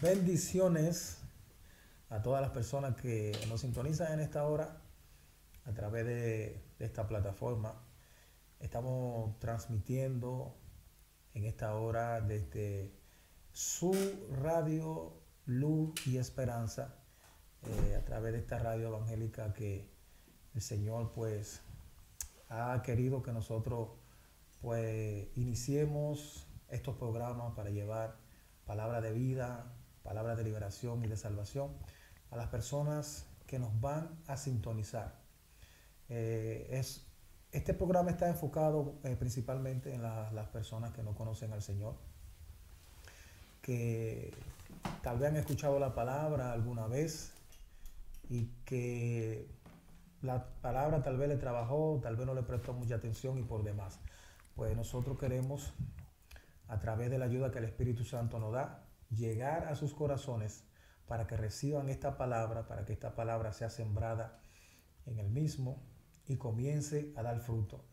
Bendiciones a todas las personas que nos sintonizan en esta hora a través de, esta plataforma. Estamos transmitiendo en esta hora desde su radio Luz y Esperanza eh, a través de esta radio evangélica que el Señor pues ha querido que nosotros pues iniciemos estos programas para llevar palabra de vida, palabra de liberación y de salvación a las personas que nos van a sintonizar. Eh, es, este programa está enfocado eh, principalmente en las personas que no conocen al Señor, que tal vez han escuchado la palabra alguna vez y que la palabra tal vez le trabajó, tal vez no le prestó mucha atención y por demás. Pues nosotros queremos, a través de la ayuda que el Espíritu Santo nos da, llegar a sus corazones para que reciban esta palabra, para que esta palabra sea sembrada en el mismo y comience a dar fruto.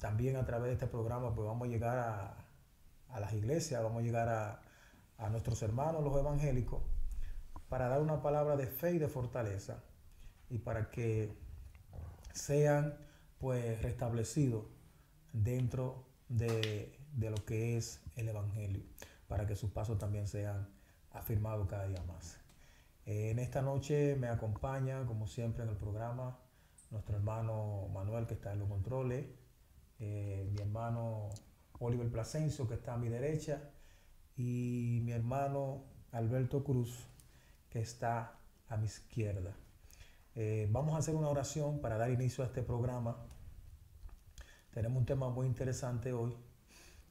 también a través de este programa pues vamos a llegar a, las iglesias, vamos a llegar a, a nuestros hermanos los evangélicos para dar una palabra de fe y de fortaleza y para que sean pues restablecidos dentro de, de lo que es el Evangelio para que sus pasos también sean afirmados cada día más. Eh, en esta noche me acompaña, como siempre en el programa, nuestro hermano Manuel que está en los controles, eh, mi hermano Oliver Plasencio que está a mi derecha y mi hermano Alberto Cruz que está a mi izquierda. Eh, vamos a hacer una oración para dar inicio a este programa. Tenemos un tema muy interesante hoy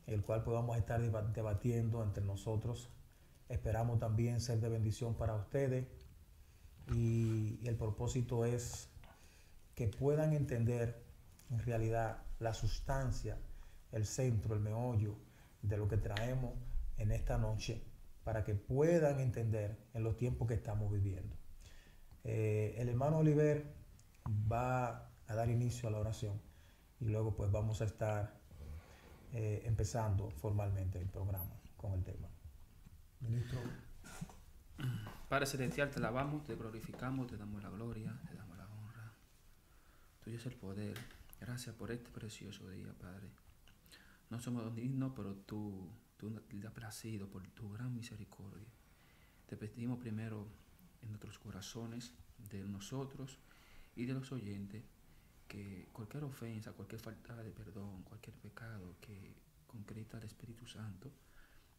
el cual podamos estar debatiendo entre nosotros. Esperamos también ser de bendición para ustedes y el propósito es que puedan entender en realidad la sustancia, el centro, el meollo de lo que traemos en esta noche para que puedan entender en los tiempos que estamos viviendo. Eh, el hermano Oliver va a dar inicio a la oración y luego pues vamos a estar eh, empezando formalmente el programa con el tema. Ministro. Padre Celestial, te alabamos, te glorificamos, te damos la gloria, te damos la honra. Tuyo es el poder. Gracias por este precioso día, Padre. No somos dignos, pero tú, tú te has placido por tu gran misericordia. Te pedimos primero en nuestros corazones, de nosotros y de los oyentes, que cualquier ofensa, cualquier falta de perdón, cualquier pecado que concreta el Espíritu Santo,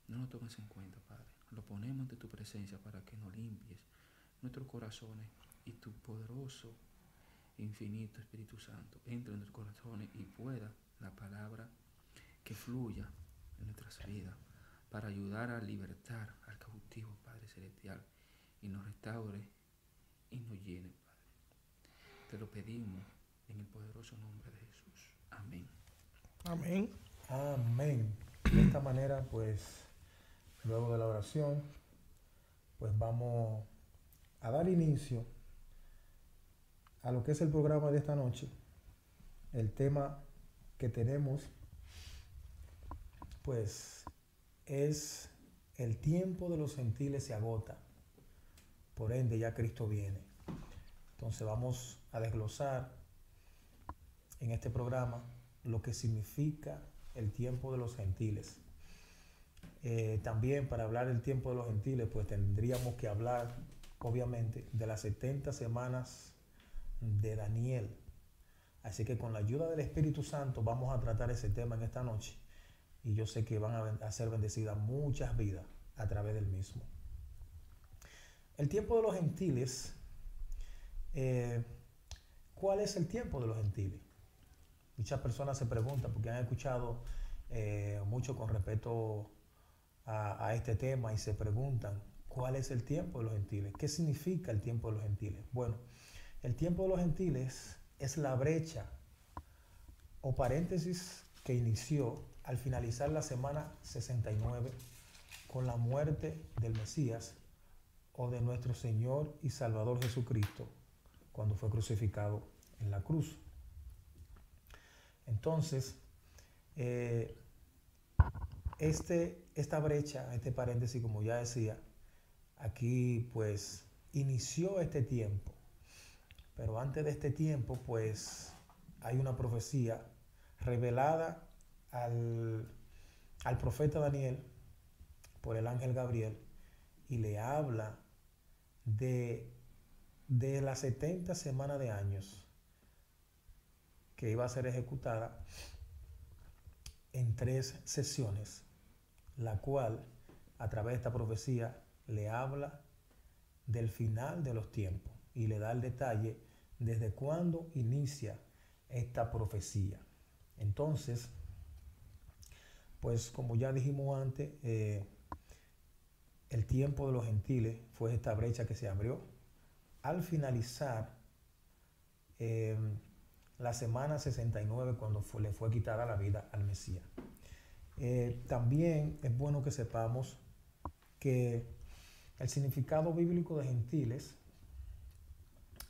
no lo tomes en cuenta, Padre. Lo ponemos ante tu presencia para que nos limpies nuestros corazones y tu poderoso, infinito Espíritu Santo entre en nuestros corazones y pueda la palabra que fluya en nuestras vidas para ayudar a libertar al cautivo, Padre Celestial, y nos restaure y nos llene, Padre. Te lo pedimos en el poderoso nombre de Jesús. Amén. Amén. Amén. De esta manera, pues, luego de la oración, pues vamos a dar inicio a lo que es el programa de esta noche. El tema que tenemos, pues, es el tiempo de los gentiles se agota. Por ende, ya Cristo viene. Entonces vamos a desglosar en este programa lo que significa el tiempo de los gentiles. Eh, también para hablar del tiempo de los gentiles, pues tendríamos que hablar, obviamente, de las 70 semanas de Daniel. Así que con la ayuda del Espíritu Santo vamos a tratar ese tema en esta noche. Y yo sé que van a, ser bendecidas muchas vidas a través del mismo. El tiempo de los gentiles, eh, ¿cuál es el tiempo de los gentiles? Muchas personas se preguntan, porque han escuchado eh, mucho con respecto a, este tema y se preguntan, ¿cuál es el tiempo de los gentiles? ¿Qué significa el tiempo de los gentiles? Bueno, el tiempo de los gentiles es la brecha o paréntesis que inició al finalizar la semana 69 con la muerte del Mesías o de nuestro Señor y Salvador Jesucristo cuando fue crucificado en la cruz. Entonces, eh, este, esta brecha, este paréntesis, como ya decía, aquí pues inició este tiempo. Pero antes de este tiempo pues hay una profecía revelada al, al profeta Daniel por el ángel Gabriel y le habla de, de las 70 semanas de años que iba a ser ejecutada en tres sesiones, la cual a través de esta profecía le habla del final de los tiempos y le da el detalle desde cuándo inicia esta profecía. Entonces, pues como ya dijimos antes, eh, el tiempo de los gentiles fue esta brecha que se abrió. Al finalizar eh, la semana 69, cuando le fue quitada la vida al Mesías. Eh, también es bueno que sepamos que el significado bíblico de gentiles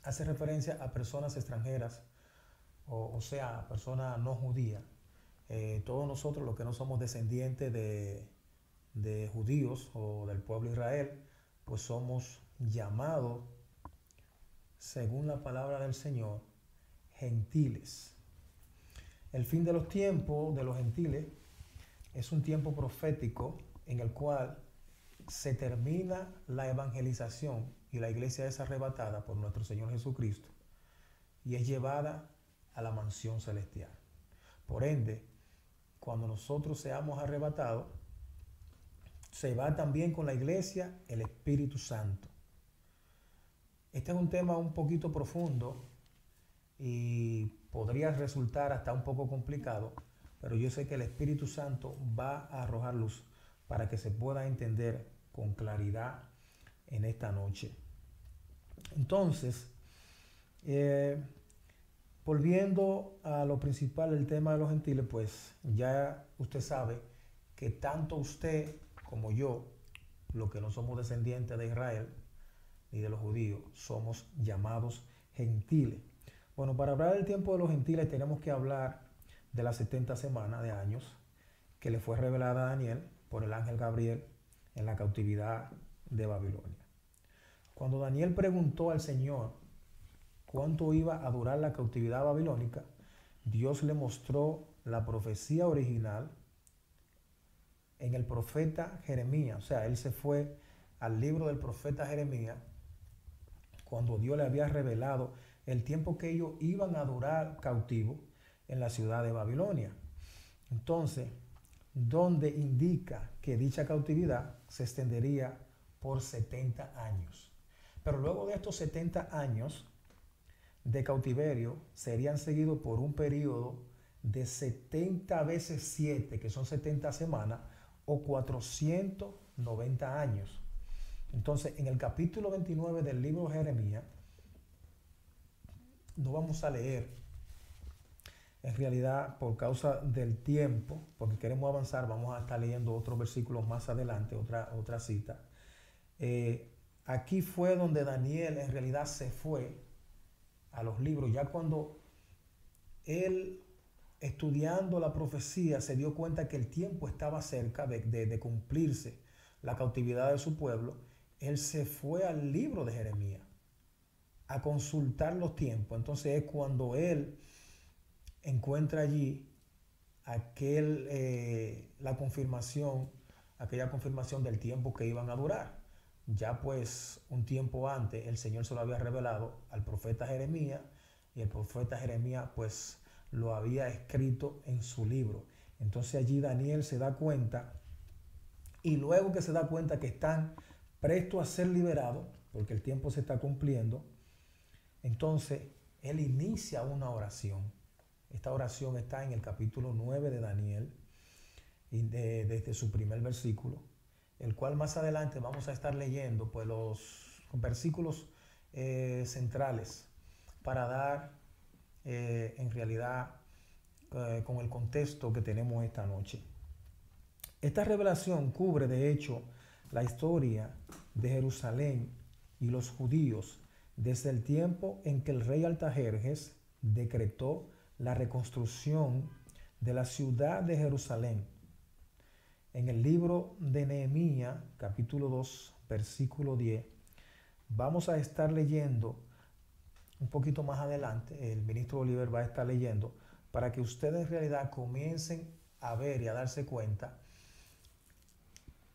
hace referencia a personas extranjeras, o, sea, a personas no judías. Eh, todos nosotros, los que no somos descendientes de, de judíos o del pueblo de Israel, pues somos llamados, según la palabra del Señor, gentiles. El fin de los tiempos de los gentiles es un tiempo profético en el cual se termina la evangelización y la iglesia es arrebatada por nuestro Señor Jesucristo y es llevada a la mansión celestial. Por ende, cuando nosotros seamos arrebatados, se va también con la iglesia el Espíritu Santo. Este es un tema un poquito profundo y podría resultar hasta un poco complicado, pero yo sé que el Espíritu Santo va a arrojar luz para que se pueda entender con claridad en esta noche. Entonces, eh, volviendo a lo principal del tema de los gentiles, pues ya usted sabe que tanto usted como yo, los que no somos descendientes de Israel ni de los judíos, somos llamados gentiles. Bueno, para hablar del tiempo de los gentiles tenemos que hablar de las 70 semanas de años que le fue revelada a Daniel por el ángel Gabriel en la cautividad de Babilonia. Cuando Daniel preguntó al Señor cuánto iba a durar la cautividad babilónica, Dios le mostró la profecía original en el profeta Jeremías. O sea, él se fue al libro del profeta Jeremías cuando Dios le había revelado el tiempo que ellos iban a durar cautivos en la ciudad de Babilonia. Entonces, donde indica que dicha cautividad se extendería por 70 años. Pero luego de estos 70 años de cautiverio serían seguidos por un periodo de 70 veces 7, que son 70 semanas, o 490 años. Entonces, en el capítulo 29 del libro de Jeremías, no vamos a leer en realidad, por causa del tiempo, porque queremos avanzar, vamos a estar leyendo otros versículos más adelante, otra, otra cita. Eh, aquí fue donde Daniel en realidad se fue a los libros, ya cuando él estudiando la profecía se dio cuenta que el tiempo estaba cerca de, de cumplirse la cautividad de su pueblo, él se fue al libro de Jeremías a consultar los tiempos. Entonces es cuando él encuentra allí aquel, eh, la confirmación, aquella confirmación del tiempo que iban a durar. Ya pues un tiempo antes el Señor se lo había revelado al profeta Jeremías y el profeta Jeremías pues lo había escrito en su libro. Entonces allí Daniel se da cuenta y luego que se da cuenta que están prestos a ser liberados, porque el tiempo se está cumpliendo, entonces él inicia una oración esta oración está en el capítulo 9 de Daniel, desde su primer versículo, el cual más adelante vamos a estar leyendo pues, los versículos eh, centrales para dar eh, en realidad eh, con el contexto que tenemos esta noche. Esta revelación cubre de hecho la historia de Jerusalén y los judíos desde el tiempo en que el rey Altajerjes decretó la reconstrucción de la ciudad de Jerusalén. En el libro de Nehemías, capítulo 2, versículo 10, vamos a estar leyendo un poquito más adelante, el ministro Oliver va a estar leyendo, para que ustedes en realidad comiencen a ver y a darse cuenta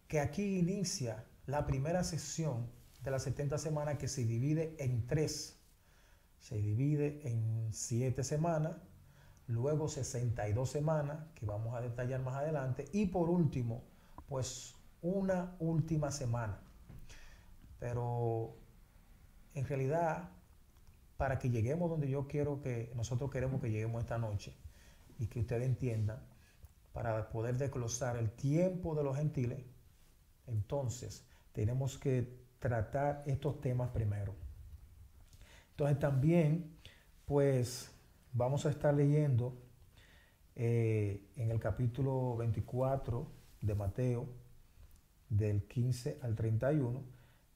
que aquí inicia la primera sesión de las 70 semanas que se divide en tres. Se divide en siete semanas, luego 62 semanas, que vamos a detallar más adelante, y por último, pues una última semana. Pero en realidad, para que lleguemos donde yo quiero que nosotros queremos que lleguemos esta noche y que ustedes entiendan, para poder desglosar el tiempo de los gentiles, entonces tenemos que tratar estos temas primero. Entonces también, pues vamos a estar leyendo eh, en el capítulo 24 de Mateo, del 15 al 31.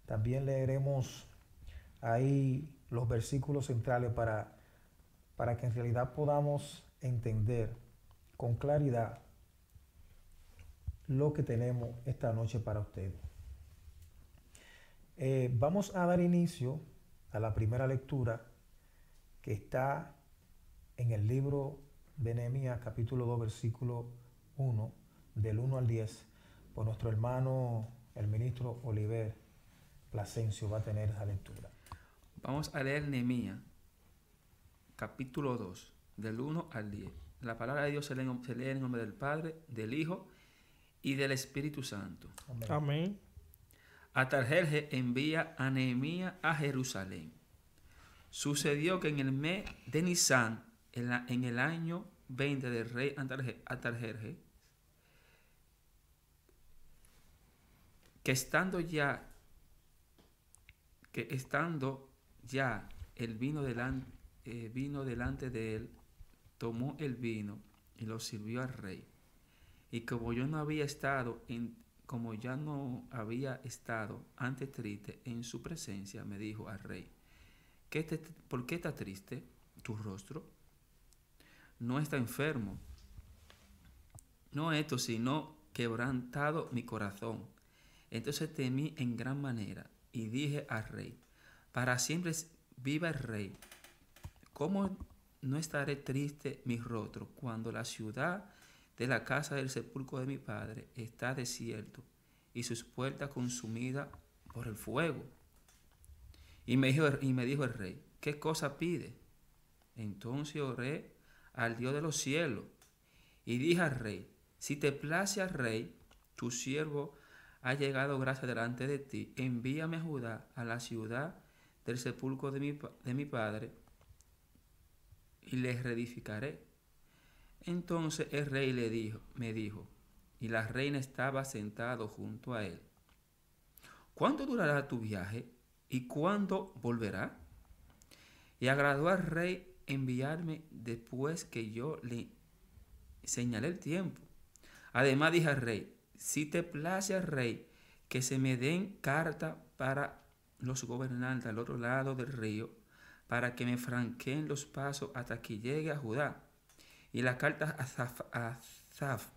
También leeremos ahí los versículos centrales para, para que en realidad podamos entender con claridad lo que tenemos esta noche para ustedes. Eh, vamos a dar inicio a la primera lectura que está en el libro de Nehemías, capítulo 2, versículo 1, del 1 al 10, por nuestro hermano, el ministro Oliver Plasencio, va a tener esa lectura. Vamos a leer Nehemías, capítulo 2, del 1 al 10. La palabra de Dios se lee, se lee en nombre del Padre, del Hijo y del Espíritu Santo. Amén. Amén. Atarjerje envía a Nehemías a Jerusalén. Sucedió que en el mes de Nisan, en, el año 20 del rey Atarje- Atarjerje, que estando ya, que estando ya el vino delante, vino delante de él, tomó el vino y lo sirvió al rey. Y como yo no había estado en, como ya no había estado antes triste en su presencia, me dijo al rey, ¿Qué te- ¿por qué está triste tu rostro? No está enfermo, no esto, sino quebrantado mi corazón. Entonces temí en gran manera y dije al rey, para siempre viva el rey. ¿Cómo no estaré triste mi rostro cuando la ciudad de la casa del sepulcro de mi padre está desierto y sus puertas consumidas por el fuego? Y me dijo, y me dijo el rey, ¿qué cosa pide? Entonces oré al Dios de los cielos y dije al rey, si te place al rey, tu siervo ha llegado gracia delante de ti, envíame a Judá, a la ciudad del sepulcro de mi, de mi padre, y les reedificaré. Entonces el rey le dijo, me dijo, y la reina estaba sentado junto a él. ¿Cuánto durará tu viaje y cuándo volverá? Y agradó al rey enviarme después que yo le señalé el tiempo. Además dije al rey, si te place al rey que se me den carta para los gobernantes al otro lado del río, para que me franqueen los pasos hasta que llegue a Judá. Y la carta a Zaf,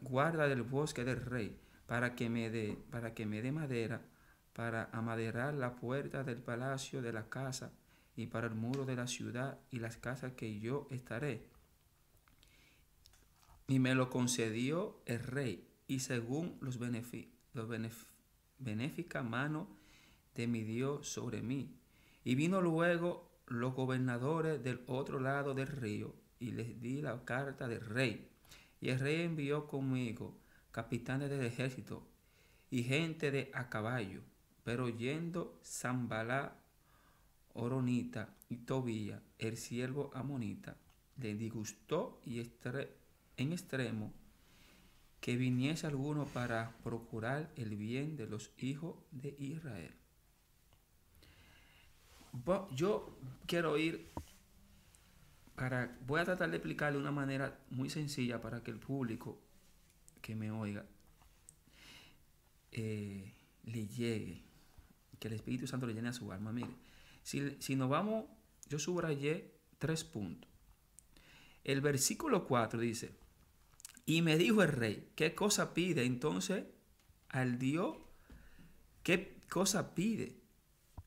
guarda del bosque del rey, para que me dé, para que me dé madera, para amaderar la puerta del palacio de la casa y para el muro de la ciudad y las casas que yo estaré. Y me lo concedió el rey, y según los, los benéfica mano de mi Dios sobre mí. Y vino luego los gobernadores del otro lado del río, y les di la carta del rey. Y el rey envió conmigo capitanes del ejército y gente de a caballo, pero yendo Zambalá, Oronita y Tobía, el siervo amonita, le disgustó y estre- en extremo que viniese alguno para procurar el bien de los hijos de Israel. Yo quiero ir para, voy a tratar de explicarle de una manera muy sencilla para que el público que me oiga eh, le llegue, que el Espíritu Santo le llene a su alma. Mire, si, si nos vamos, yo subrayé tres puntos. El versículo 4 dice, Y me dijo el rey, ¿qué cosa pide? Entonces al Dios, ¿qué cosa pide?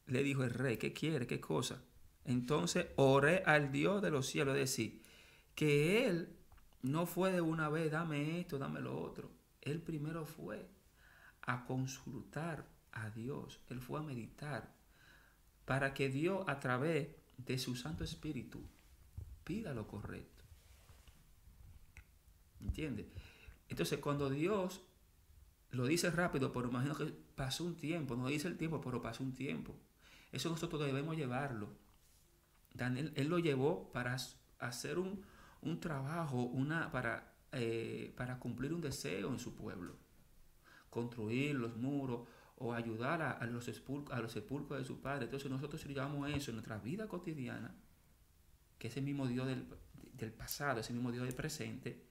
Le dijo el rey, ¿qué quiere? ¿Qué cosa? Entonces oré al Dios de los cielos, es decir, que él no fue de una vez, dame esto, dame lo otro. Él primero fue a consultar a Dios, él fue a meditar, para que Dios a través de su Santo Espíritu pida lo correcto. ¿Entiende? Entonces cuando Dios lo dice rápido, pero imagino que pasó un tiempo, no dice el tiempo, pero pasó un tiempo. Eso nosotros debemos llevarlo. Daniel, él lo llevó para hacer un, trabajo, una, para, eh, para cumplir un deseo en su pueblo. Construir los muros o ayudar a, los, sepulcros, a los sepulcros de su padre. Entonces nosotros llevamos eso en nuestra vida cotidiana, que es el mismo Dios del, del pasado, ese mismo Dios del presente,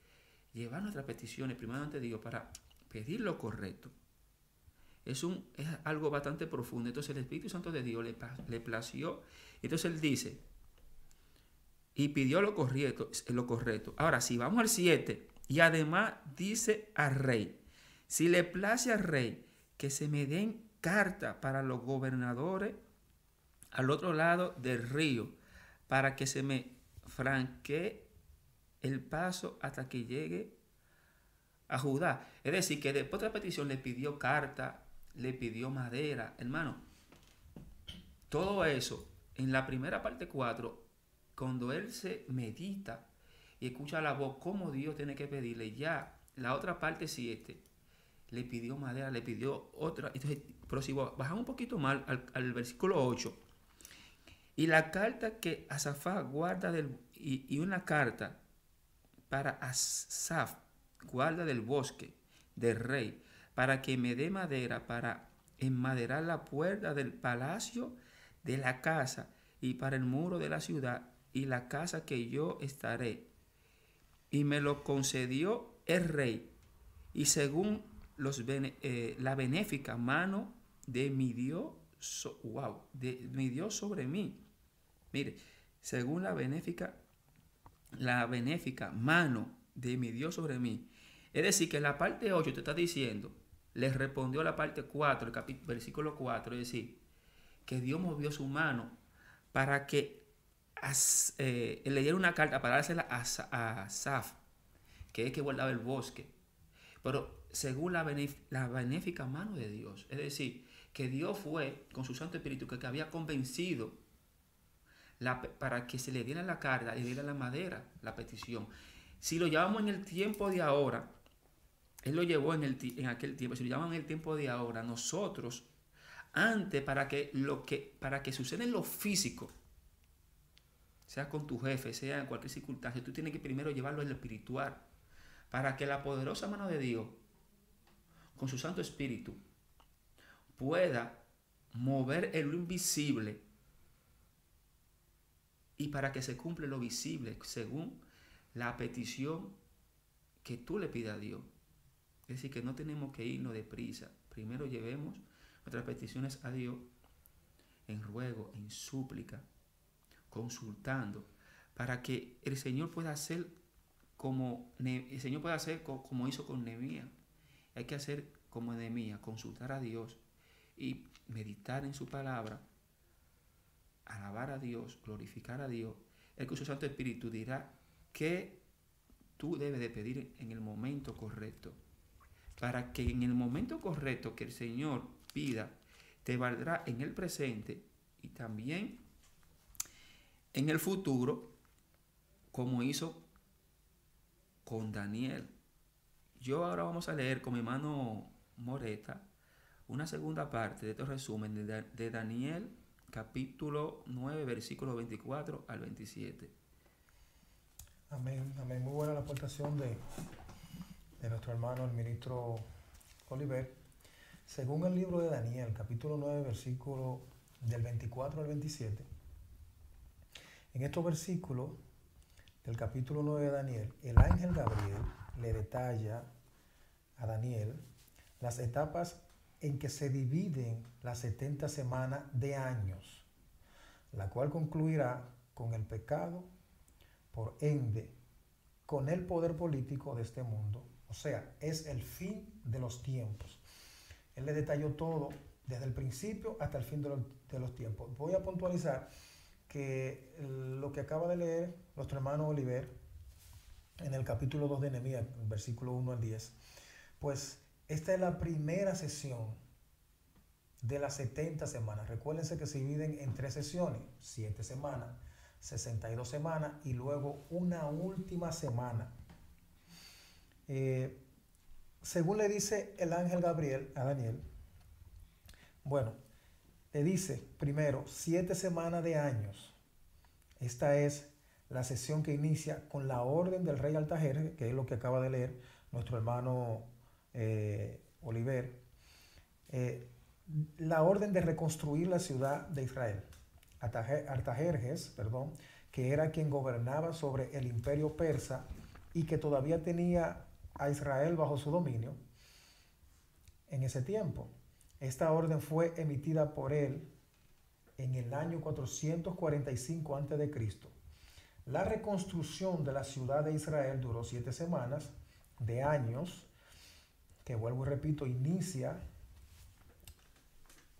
llevar nuestras peticiones primero ante Dios para pedir lo correcto. Es, un, es algo bastante profundo. Entonces el Espíritu Santo de Dios le, le plació. Entonces él dice, y pidió lo correcto, lo correcto. Ahora, si vamos al 7, y además dice al rey, si le place al rey que se me den carta para los gobernadores al otro lado del río, para que se me franquee el paso hasta que llegue a Judá. Es decir, que después de la petición le pidió carta, le pidió madera, hermano. Todo eso, en la primera parte 4, cuando él se medita y escucha la voz, como Dios tiene que pedirle, ya la otra parte 7, le pidió madera, le pidió otra. Entonces, pero si bajamos un poquito más al, versículo 8, y la carta que Asafá guarda del, y, y una carta para Asaf guarda del bosque del rey, para que me dé madera para enmaderar la puerta del palacio de la casa y para el muro de la ciudad y la casa que yo estaré. Y me lo concedió el rey, y según los eh, la benéfica mano de mi Dios, wow, de mi Dios sobre mí. Mire, según la benéfica, la benéfica mano de mi Dios sobre mí. Es decir, que la parte 8 te está diciendo, le respondió la parte 4, el versículo 4, es decir, que Dios movió su mano para que eh, le diera una carta para dársela a, Saf, que es que guardaba el bosque. Pero según la, benéfica mano de Dios, es decir, que Dios fue con su Santo Espíritu que, había convencido para que se le diera la carta y le diera la madera, la petición. Si lo llevamos en el tiempo de ahora, Él lo llevó en, el, en aquel tiempo, si lo llevamos en el tiempo de ahora, nosotros, antes para que, lo que, para que suceda en lo físico, sea con tu jefe, sea en cualquier circunstancia, tú tienes que primero llevarlo en lo espiritual, para que la poderosa mano de Dios, con su Santo Espíritu, pueda mover el invisible y para que se cumpla lo visible según la petición que tú le pidas a Dios. Es decir, que no tenemos que irnos deprisa. Primero llevemos nuestras peticiones a Dios en ruego, en súplica, consultando, para que el Señor pueda hacer como el Señor pueda hacer como hizo con Nehemías. Hay que hacer como Nehemías, consultar a Dios y meditar en su palabra, alabar a Dios, glorificar a Dios. El que su Santo Espíritu dirá que tú debes de pedir en el momento correcto. Para que en el momento correcto que el Señor pida, te valdrá en el presente y también en el futuro, como hizo con Daniel. Yo ahora vamos a leer con mi mano Moreta una segunda parte de este resumen de, Daniel capítulo 9 versículo 24 al 27. Amén, amén. Muy buena la aportación de, de nuestro hermano, el ministro Oliver. Según el libro de Daniel, capítulo 9, versículo del 24 al 27, en estos versículos del capítulo 9 de Daniel, el ángel Gabriel le detalla a Daniel las etapas en que se dividen las 70 semanas de años, la cual concluirá con el pecado por ende, con el poder político de este mundo. O sea, es el fin de los tiempos. Él le detalló todo desde el principio hasta el fin de los, tiempos. Voy a puntualizar lo que acaba de leer nuestro hermano Oliver en el capítulo 2 de Nehemías, versículo 1 al 10, pues esta es la primera sesión de las 70 semanas. Recuérdense que se dividen en tres sesiones, 7 semanas, 62 semanas y luego una última semana. Eh, según le dice el ángel Gabriel a Daniel, bueno, le dice primero siete semanas de años. Esta es la sesión que inicia con la orden del rey Altajer, que es lo que acaba de leer nuestro hermano eh, Oliver. Eh, la orden de reconstruir la ciudad de Israel. Artajerjes, perdón, que era quien gobernaba sobre el imperio persa y que todavía tenía a Israel bajo su dominio en ese tiempo. Esta orden fue emitida por él en el año 445 a.C. La reconstrucción de la ciudad de Israel duró siete semanas de años, que vuelvo y repito, inicia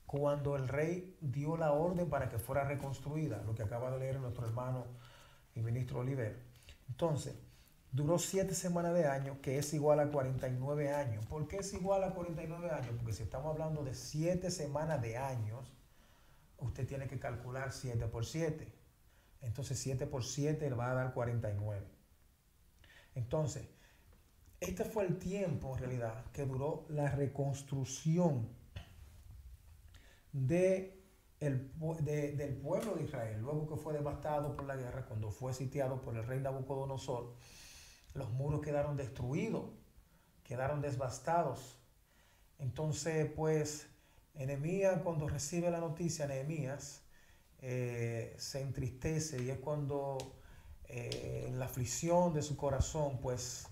cuando el rey dio la orden para que fuera reconstruida, lo que acaba de leer nuestro hermano y ministro Oliver. Entonces, duró siete semanas de año, que es igual a 49 años. ¿Por qué es igual a 49 años? Porque si estamos hablando de siete semanas de años, usted tiene que calcular 7 por 7. Entonces 7 por 7 le va a dar 49. Entonces, este fue el tiempo en realidad que duró la reconstrucción de el, del pueblo de Israel, luego que fue devastado por la guerra, cuando fue sitiado por el rey Nabucodonosor, los muros quedaron destruidos, quedaron devastados. Entonces, pues, Nehemías, cuando recibe la noticia, Nehemías eh, se entristece y es cuando eh, la aflicción de su corazón, pues,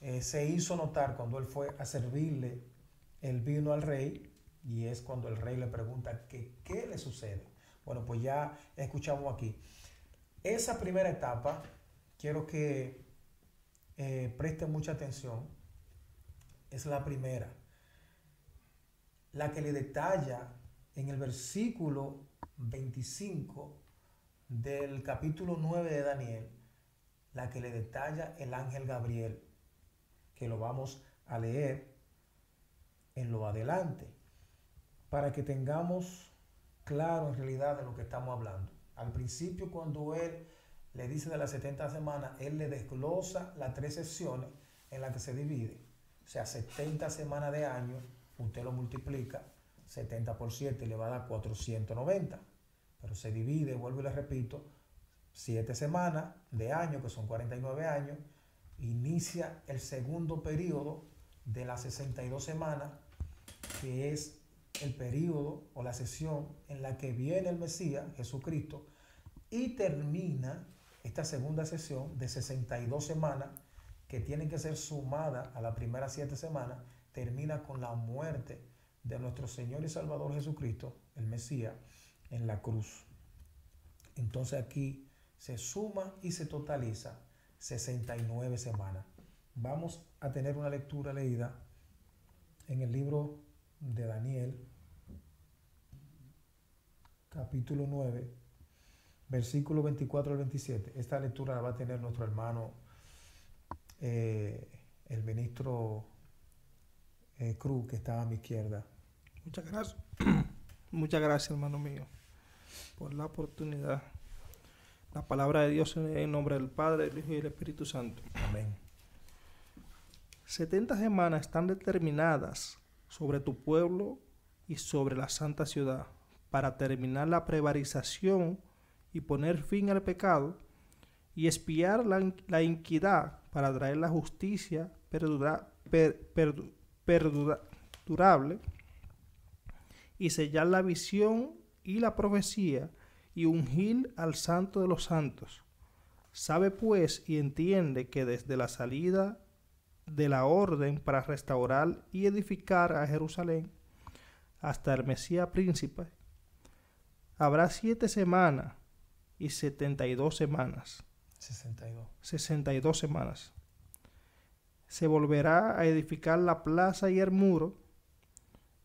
eh, se hizo notar cuando él fue a servirle el vino al rey y es cuando el rey le pregunta que, qué le sucede. Bueno, pues ya escuchamos aquí. Esa primera etapa, quiero que eh, mucha atención, es la primera. La que le detalla en el versículo 25 del capítulo 9 de Daniel, la que le detalla el ángel Gabriel, que lo vamos a leer en lo adelante para que tengamos claro en realidad de lo que estamos hablando. Al principio cuando él le dice de las 70 semanas, él le desglosa las tres sesiones en las que se divide. O sea, 70 semanas de año, usted lo multiplica, 70 por 7 le va a dar 490. Pero se divide, vuelvo y le repito, 7 semanas de año, que son 49 años, inicia el segundo periodo de las 62 semanas, que es el periodo o la sesión en la que viene el Mesías, Jesucristo, y termina esta segunda sesión de 62 semanas que tienen que ser sumadas a las primeras siete semanas, termina con la muerte de nuestro Señor y Salvador Jesucristo, el Mesías, en la cruz. Entonces aquí se suma y se totaliza 69 semanas. Vamos a tener una lectura leída en el libro de Daniel, capítulo 9, versículo 24 al 27. Esta lectura la va a tener nuestro hermano, eh, el ministro eh, Cruz, que está a mi izquierda. Muchas gracias. Muchas gracias, hermano mío, por la oportunidad. La palabra de Dios en nombre del Padre, del Hijo y del Espíritu Santo. Amén. 70 semanas están determinadas sobre tu pueblo y sobre la santa ciudad, para terminar la prevarización y poner fin al pecado, y espiar la, la para traer la justicia perdurable, y sellar la visión y la profecía, y ungir al santo de los santos. Sabe pues y entiende que desde la salida de la orden para restaurar y edificar a Jerusalén hasta el Mesías príncipe, habrá siete semanas y setenta y dos semanas. 62. 62 semanas. Se volverá a edificar la plaza y el muro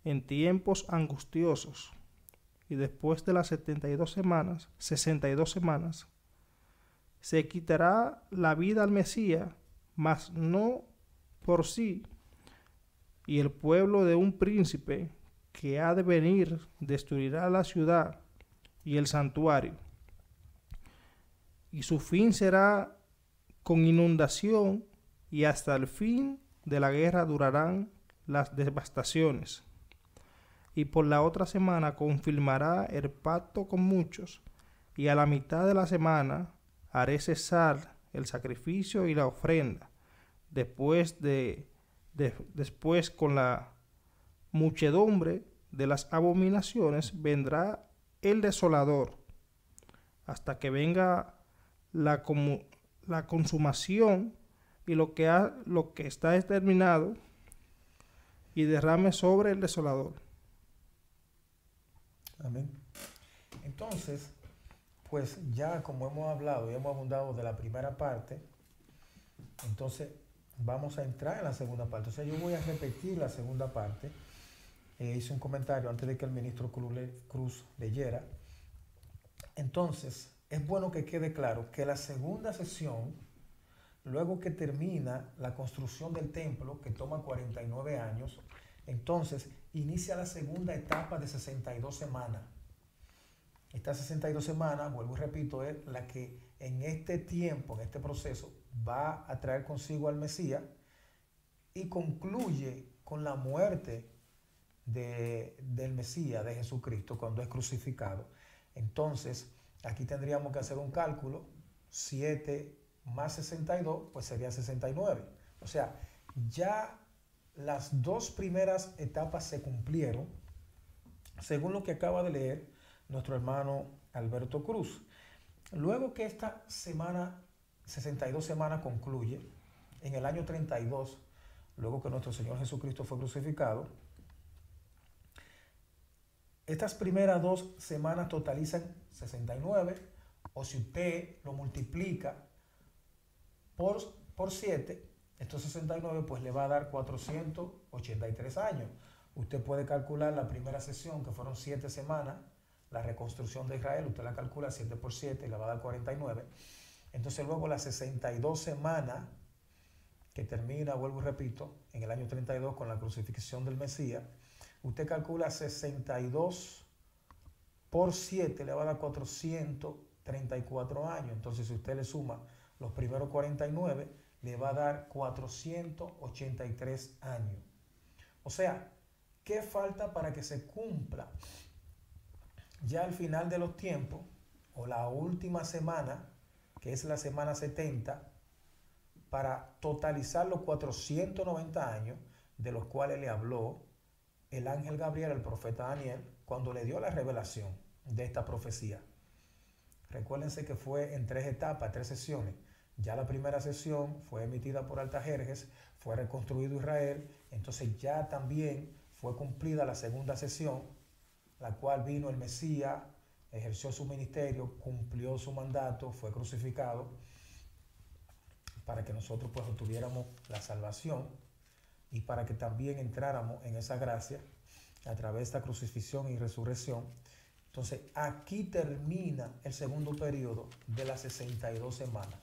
en tiempos angustiosos. Y después de las 72 semanas, 62 semanas, se quitará la vida al Mesías, mas no por sí, y el pueblo de un príncipe que ha de venir destruirá la ciudad y el santuario. Y su fin será con inundación y hasta el fin de la guerra durarán las devastaciones. Y por la otra semana confirmará el pacto con muchos, y a la mitad de la semana haré cesar el sacrificio y la ofrenda. Después de, de después con la muchedumbre de las abominaciones vendrá el desolador, hasta que venga la, la consumación y lo que, ha, lo que está determinado y derrame sobre el desolador. Amén. Entonces, pues ya como hemos hablado y hemos abundado de la primera parte, entonces vamos a entrar en la segunda parte. O sea, yo voy a repetir la segunda parte eh, hice un comentario antes de que el ministro Cruz leyera. Entonces, es bueno que quede claro que la segunda sesión, luego que termina la construcción del templo, que toma 49 años, entonces inicia la segunda etapa de 62 semanas. Esta 62 semanas, vuelvo y repito, es la que en este tiempo, en este proceso, va a traer consigo al Mesías y concluye con la muerte de, del Mesías, de Jesucristo, cuando es crucificado. Entonces, aquí tendríamos que hacer un cálculo, 7 más 62, pues sería 69. O sea, ya las dos primeras etapas se cumplieron, según lo que acaba de leer nuestro hermano Alberto Cruz. Luego que esta semana, 62 semanas concluye, en el año 32, luego que nuestro Señor Jesucristo fue crucificado, estas primeras dos semanas totalizan 69, o si usted lo multiplica por, por 7, estos 69 pues le va a dar 483 años. Usted puede calcular la primera sesión, que fueron 7 semanas, la reconstrucción de Israel, usted la calcula 7 por 7 y le va a dar 49. Entonces luego las 62 semanas, que termina, vuelvo y repito, en el año 32 con la crucifixión del Mesías, usted calcula 62 por 7, le va a dar 434 años. Entonces, si usted le suma los primeros 49, le va a dar 483 años. O sea, ¿qué falta para que se cumpla ya al final de los tiempos o la última semana, que es la semana 70, para totalizar los 490 años de los cuales le habló el ángel Gabriel, el profeta Daniel, cuando le dio la revelación de esta profecía. Recuérdense que fue en tres etapas, tres sesiones. Ya la primera sesión fue emitida por Altajerjes, fue reconstruido Israel, entonces ya también fue cumplida la segunda sesión, la cual vino el Mesías, ejerció su ministerio, cumplió su mandato, fue crucificado, para que nosotros pues obtuviéramos la salvación y para que también entráramos en esa gracia a través de esta crucifixión y resurrección. Entonces, aquí termina el segundo periodo de las 62 semanas.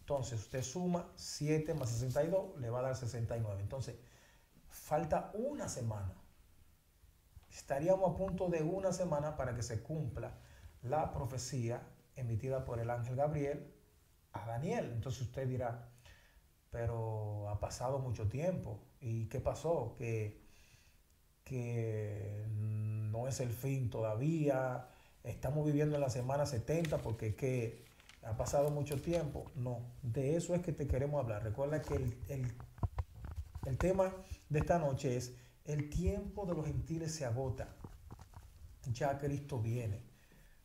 Entonces, usted suma 7 más 62, le va a dar 69. Entonces, falta una semana. Estaríamos a punto de una semana para que se cumpla la profecía emitida por el ángel Gabriel a Daniel. Entonces usted dirá, pero ha pasado mucho tiempo. ¿Y qué pasó? Que, que no es el fin todavía, estamos viviendo en la semana 70 porque que ha pasado mucho tiempo. No, de eso es que te queremos hablar. Recuerda que el, el, el tema de esta noche es el tiempo de los gentiles se agota. Ya Cristo viene.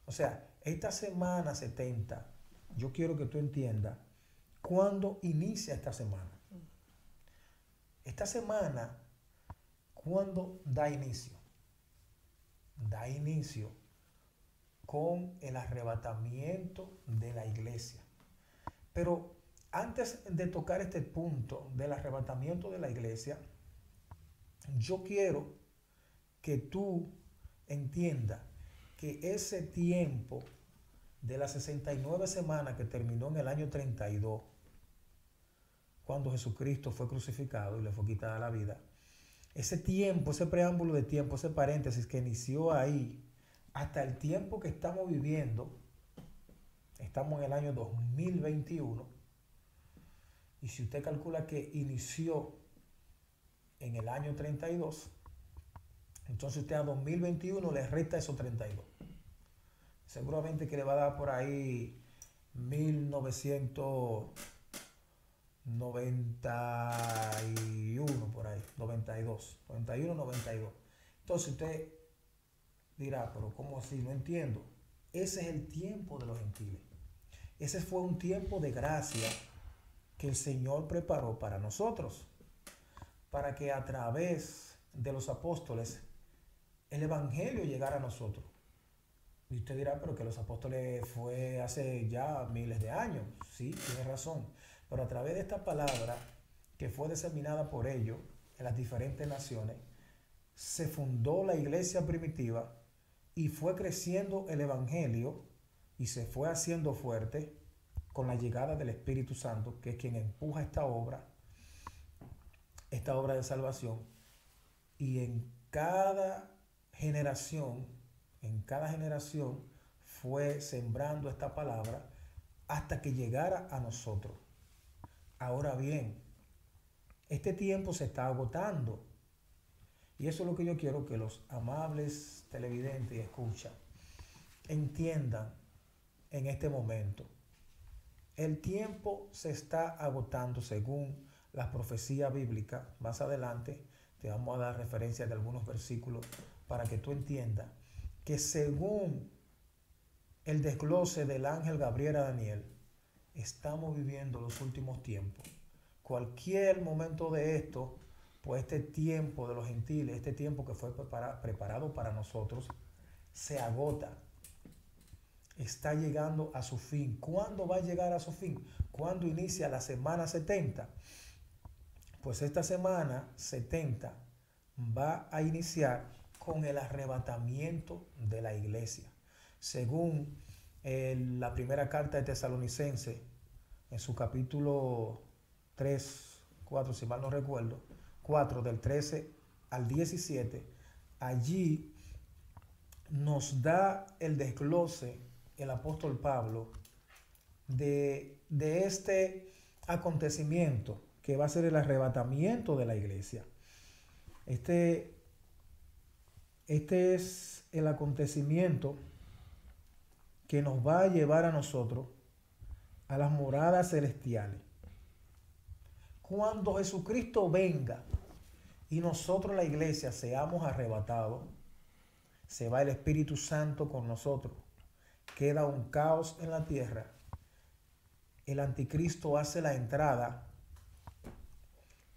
O sea, esta semana 70, yo quiero que tú entiendas ¿Cuándo inicia esta semana? Esta semana, ¿cuándo da inicio? Da inicio con el arrebatamiento de la iglesia. Pero antes de tocar este punto del arrebatamiento de la iglesia, yo quiero que tú entiendas que ese tiempo de las 69 semanas que terminó en el año 32, cuando Jesucristo fue crucificado y le fue quitada la vida, ese tiempo, ese preámbulo de tiempo, ese paréntesis que inició ahí, hasta el tiempo que estamos viviendo, estamos en el año 2021, y si usted calcula que inició en el año 32, entonces usted a 2021 le resta esos 32. Seguramente que le va a dar por ahí 1991, por ahí, 92, 91, 92. Entonces usted dirá, pero ¿cómo así? No entiendo. Ese es el tiempo de los gentiles. Ese fue un tiempo de gracia que el Señor preparó para nosotros, para que a través de los apóstoles el Evangelio llegara a nosotros. Y usted dirá, pero que los apóstoles fue hace ya miles de años. Sí, tiene razón. Pero a través de esta palabra que fue diseminada por ellos en las diferentes naciones, se fundó la iglesia primitiva y fue creciendo el Evangelio y se fue haciendo fuerte con la llegada del Espíritu Santo, que es quien empuja esta obra, esta obra de salvación. Y en cada generación, en cada generación fue sembrando esta palabra hasta que llegara a nosotros. Ahora bien, este tiempo se está agotando. Y eso es lo que yo quiero que los amables televidentes y escuchan entiendan en este momento. El tiempo se está agotando según la profecía bíblica. Más adelante te vamos a dar referencia de algunos versículos para que tú entiendas que según el desglose del ángel Gabriel a Daniel, estamos viviendo los últimos tiempos. Cualquier momento de esto, pues este tiempo de los gentiles, este tiempo que fue preparado para nosotros, se agota está llegando a su fin. ¿Cuándo va a llegar a su fin? ¿Cuándo inicia la semana 70? Pues esta semana 70 va a iniciar con el arrebatamiento de la iglesia. Según la primera carta de Tesalonicense, en su capítulo 3, 4, si mal no recuerdo, 4 del 13 al 17, allí nos da el desglose el apóstol Pablo de, este acontecimiento que va a ser el arrebatamiento de la iglesia. Este, este es el acontecimiento que nos va a llevar a nosotros a las moradas celestiales. Cuando Jesucristo venga y nosotros la iglesia seamos arrebatados, se va el Espíritu Santo con nosotros queda un caos en la tierra, el anticristo hace la entrada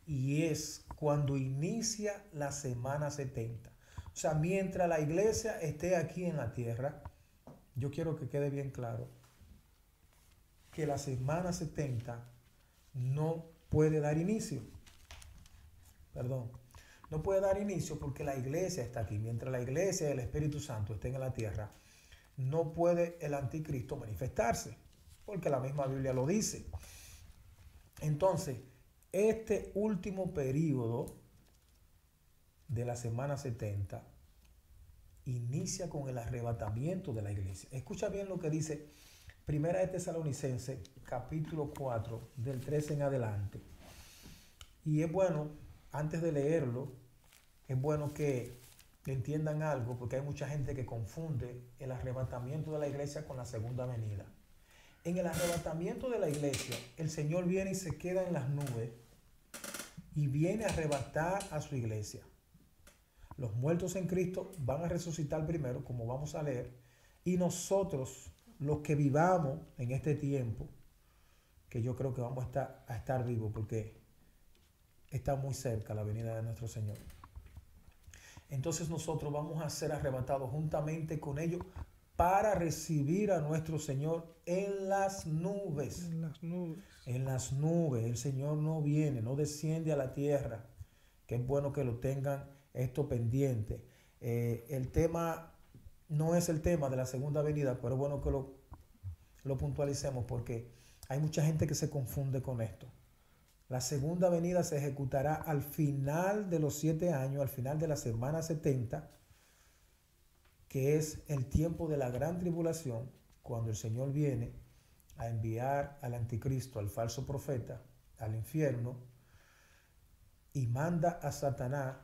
y es cuando inicia la semana 70. O sea, mientras la iglesia esté aquí en la tierra, yo quiero que quede bien claro que la semana 70 no puede dar inicio. Perdón. No puede dar inicio porque la iglesia está aquí. Mientras la iglesia y el Espíritu Santo estén en la tierra, no puede el anticristo manifestarse, porque la misma Biblia lo dice. Entonces, este último periodo de la semana 70 inicia con el arrebatamiento de la iglesia. Escucha bien lo que dice Primera de Tesalonicense, capítulo 4, del 13 en adelante. Y es bueno, antes de leerlo, es bueno que entiendan algo, porque hay mucha gente que confunde el arrebatamiento de la iglesia con la segunda venida. En el arrebatamiento de la iglesia, el Señor viene y se queda en las nubes y viene a arrebatar a su iglesia. Los muertos en Cristo van a resucitar primero, como vamos a leer, y nosotros, los que vivamos en este tiempo, que yo creo que vamos a estar, a estar vivos, porque está muy cerca la venida de nuestro Señor entonces nosotros vamos a ser arrebatados juntamente con ellos para recibir a nuestro Señor en las nubes. En las nubes. En las nubes. El Señor no viene, no desciende a la tierra. Que es bueno que lo tengan esto pendiente. Eh, el tema no es el tema de la segunda venida, pero bueno que lo, lo puntualicemos porque hay mucha gente que se confunde con esto. La segunda venida se ejecutará al final de los siete años, al final de la semana 70 que es el tiempo de la gran tribulación, cuando el Señor viene a enviar al anticristo, al falso profeta, al infierno, y manda a Satanás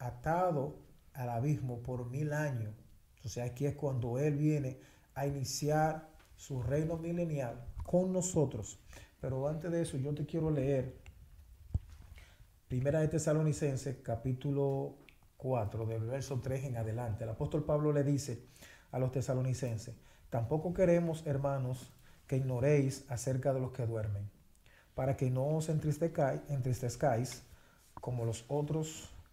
atado al abismo por mil años. Entonces aquí es cuando Él viene a iniciar su reino milenial con nosotros. Pero antes de eso yo te quiero leer Primera de Tesalonicenses capítulo 4, del verso 3 en adelante, el apóstol Pablo le dice a los tesalonicenses, tampoco queremos, hermanos, que ignoréis acerca de los que duermen, para que no os entristezcáis, como los otros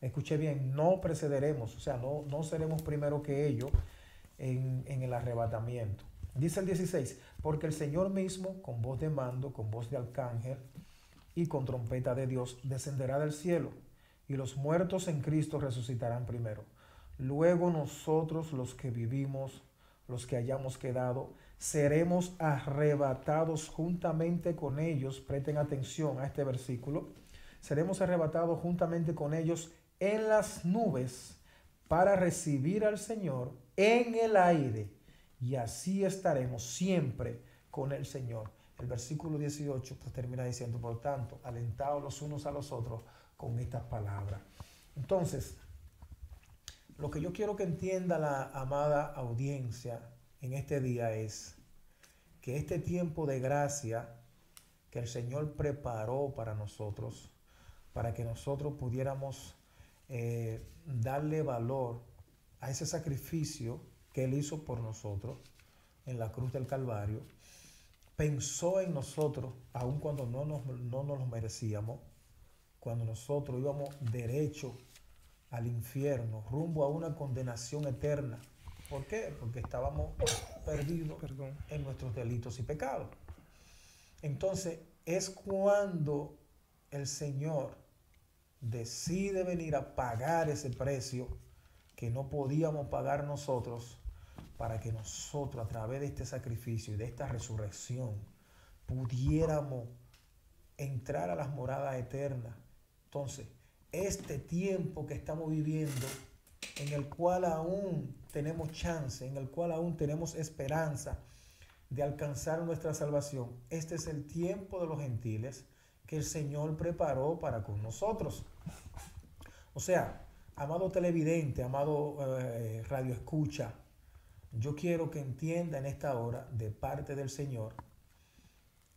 Escuche bien, no precederemos, o sea, no, no seremos primero que ellos en, en el arrebatamiento. Dice el 16, porque el Señor mismo, con voz de mando, con voz de arcángel y con trompeta de Dios, descenderá del cielo y los muertos en Cristo resucitarán primero. Luego nosotros los que vivimos, los que hayamos quedado, seremos arrebatados juntamente con ellos. Presten atención a este versículo. Seremos arrebatados juntamente con ellos en las nubes para recibir al Señor en el aire. Y así estaremos siempre con el Señor. El versículo 18 pues, termina diciendo, por tanto, alentados los unos a los otros con estas palabras. Entonces, lo que yo quiero que entienda la amada audiencia en este día es que este tiempo de gracia que el Señor preparó para nosotros, para que nosotros pudiéramos eh, darle valor a ese sacrificio que Él hizo por nosotros en la cruz del Calvario, pensó en nosotros, aun cuando no nos, no nos lo merecíamos, cuando nosotros íbamos derecho al infierno, rumbo a una condenación eterna. ¿Por qué? Porque estábamos perdidos en nuestros delitos y pecados. Entonces es cuando el Señor decide venir a pagar ese precio que no podíamos pagar nosotros para que nosotros a través de este sacrificio y de esta resurrección pudiéramos entrar a las moradas eternas. Entonces, este tiempo que estamos viviendo, en el cual aún tenemos chance, en el cual aún tenemos esperanza de alcanzar nuestra salvación, este es el tiempo de los gentiles que el Señor preparó para con nosotros. O sea, amado televidente, amado eh, radio escucha, yo quiero que entienda en esta hora de parte del Señor